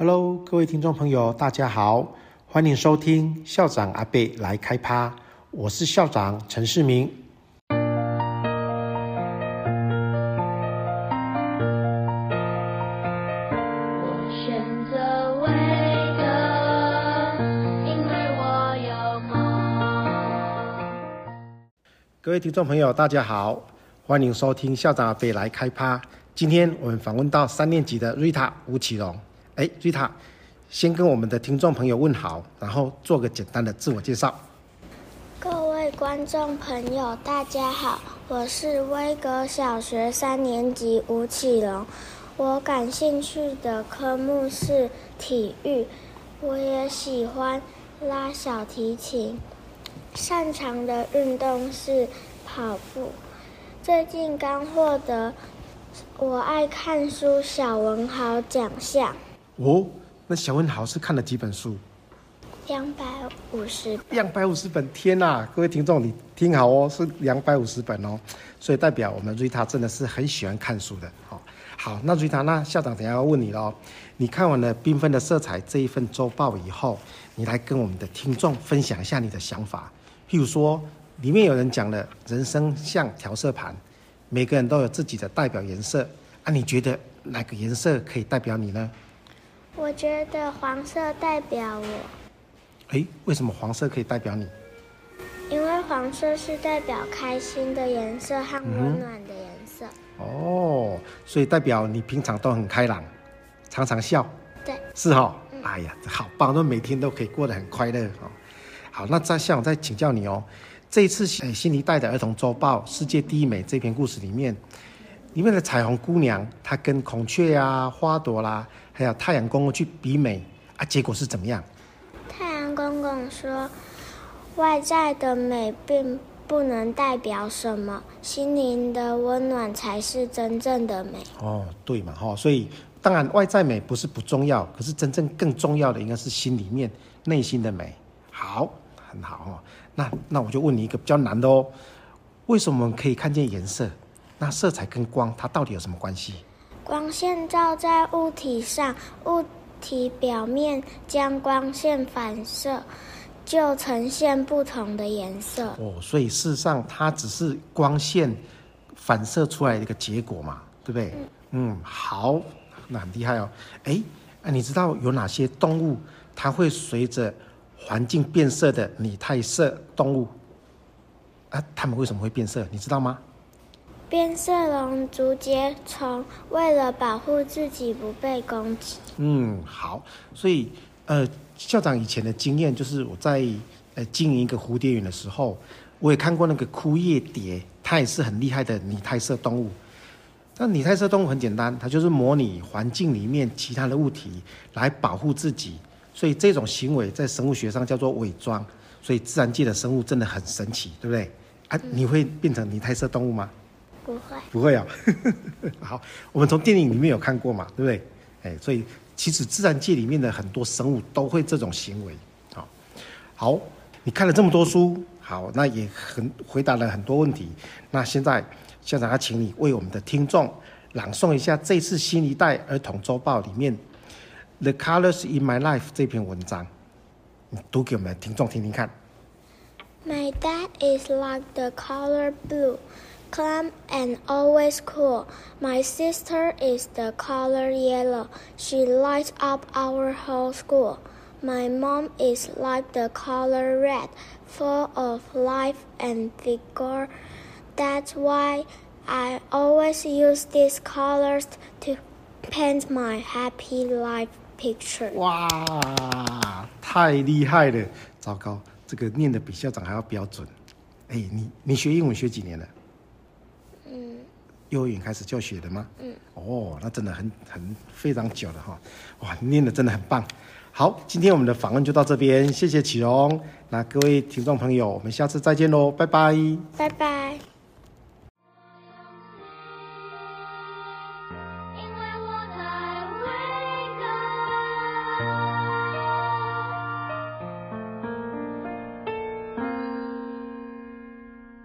Hello，各位听众朋友，大家好，欢迎收听校长阿贝来开趴，我是校长陈世明。我选择威哥，因为我有梦。各位听众朋友，大家好，欢迎收听校长阿贝来开趴。今天我们访问到三年级的瑞塔吴启荣。哎，瑞塔，先跟我们的听众朋友问好，然后做个简单的自我介绍。各位观众朋友，大家好，我是威格小学三年级吴启龙。我感兴趣的科目是体育，我也喜欢拉小提琴，擅长的运动是跑步。最近刚获得我爱看书小文豪奖项。哦，那小文豪是看了几本书？两百五十。两百五十本，天哪！各位听众，你听好哦，是两百五十本哦，所以代表我们瑞塔真的是很喜欢看书的。好，好，那瑞塔，那校长等下要问你喽。你看完了《缤纷的色彩》这一份周报以后，你来跟我们的听众分享一下你的想法。譬如说，里面有人讲了，人生像调色盘，每个人都有自己的代表颜色。啊，你觉得哪个颜色可以代表你呢？我觉得黄色代表我。诶，为什么黄色可以代表你？因为黄色是代表开心的颜色和温暖的颜色。嗯。哦，所以代表你平常都很开朗，常常笑。对。是哈、哦。嗯。哎呀，好棒，那每天都可以过得很快乐哦。好，那再向我再请教你哦，这一次新一代的儿童周报《世界第一美》这篇故事里面，里面的彩虹姑娘，她跟孔雀呀、啊、花朵啦。还有太阳公公去比美啊，结果是怎么样？太阳公公说，外在的美并不能代表什么，心灵的温暖才是真正的美。哦，对嘛，哈，所以当然外在美不是不重要，可是真正更重要的应该是心里面内心的美。好，很好哦。那那我就问你一个比较难的哦，为什么我们可以看见颜色？那色彩跟光它到底有什么关系？光线照在物体上，物体表面将光线反射，就呈现不同的颜色。哦，所以事实上它只是光线反射出来的一个结果嘛，对不对？嗯，嗯，好，那很厉害哦。哎，那你知道有哪些动物它会随着环境变色的拟态色动物？啊，它们为什么会变色？你知道吗？变色龙、竹节虫为了保护自己不被攻击。嗯，好，所以呃，校长以前的经验就是我在呃经营一个蝴蝶园的时候，我也看过那个枯叶蝶，它也是很厉害的拟态色动物。那拟态色动物很简单，它就是模拟环境里面其他的物体来保护自己，所以这种行为在生物学上叫做伪装。所以自然界的生物真的很神奇，对不对？啊，你会变成拟态色动物吗？不会，不会啊。好，我们从电影里面有看过嘛，对不对？哎，所以其实自然界里面的很多生物都会这种行为。好，好，你看了这么多书，好，那也很回答了很多问题。那现在校长要请你为我们的听众朗诵一下这次新一代儿童周报里面《The Colors in My Life》这篇文章，你读给我们的听众听听看。My dad is like the color blue. Calm and always cool. My sister is the color yellow. She lights up our whole school. My mom is like the color red, full of life and vigor. That's why I always use these colors to paint my happy life picture. 哇，太厉害了！糟糕，这个念得比校长还要标准。哎，你你学英文学几年了？ 幼儿园开始教学的吗？嗯，哦，那真的很很非常久了哈，哇，念的真的很棒。好，今天我们的访问就到这边，谢谢启荣。那各位听众朋友，我们下次再见喽，拜拜，拜拜。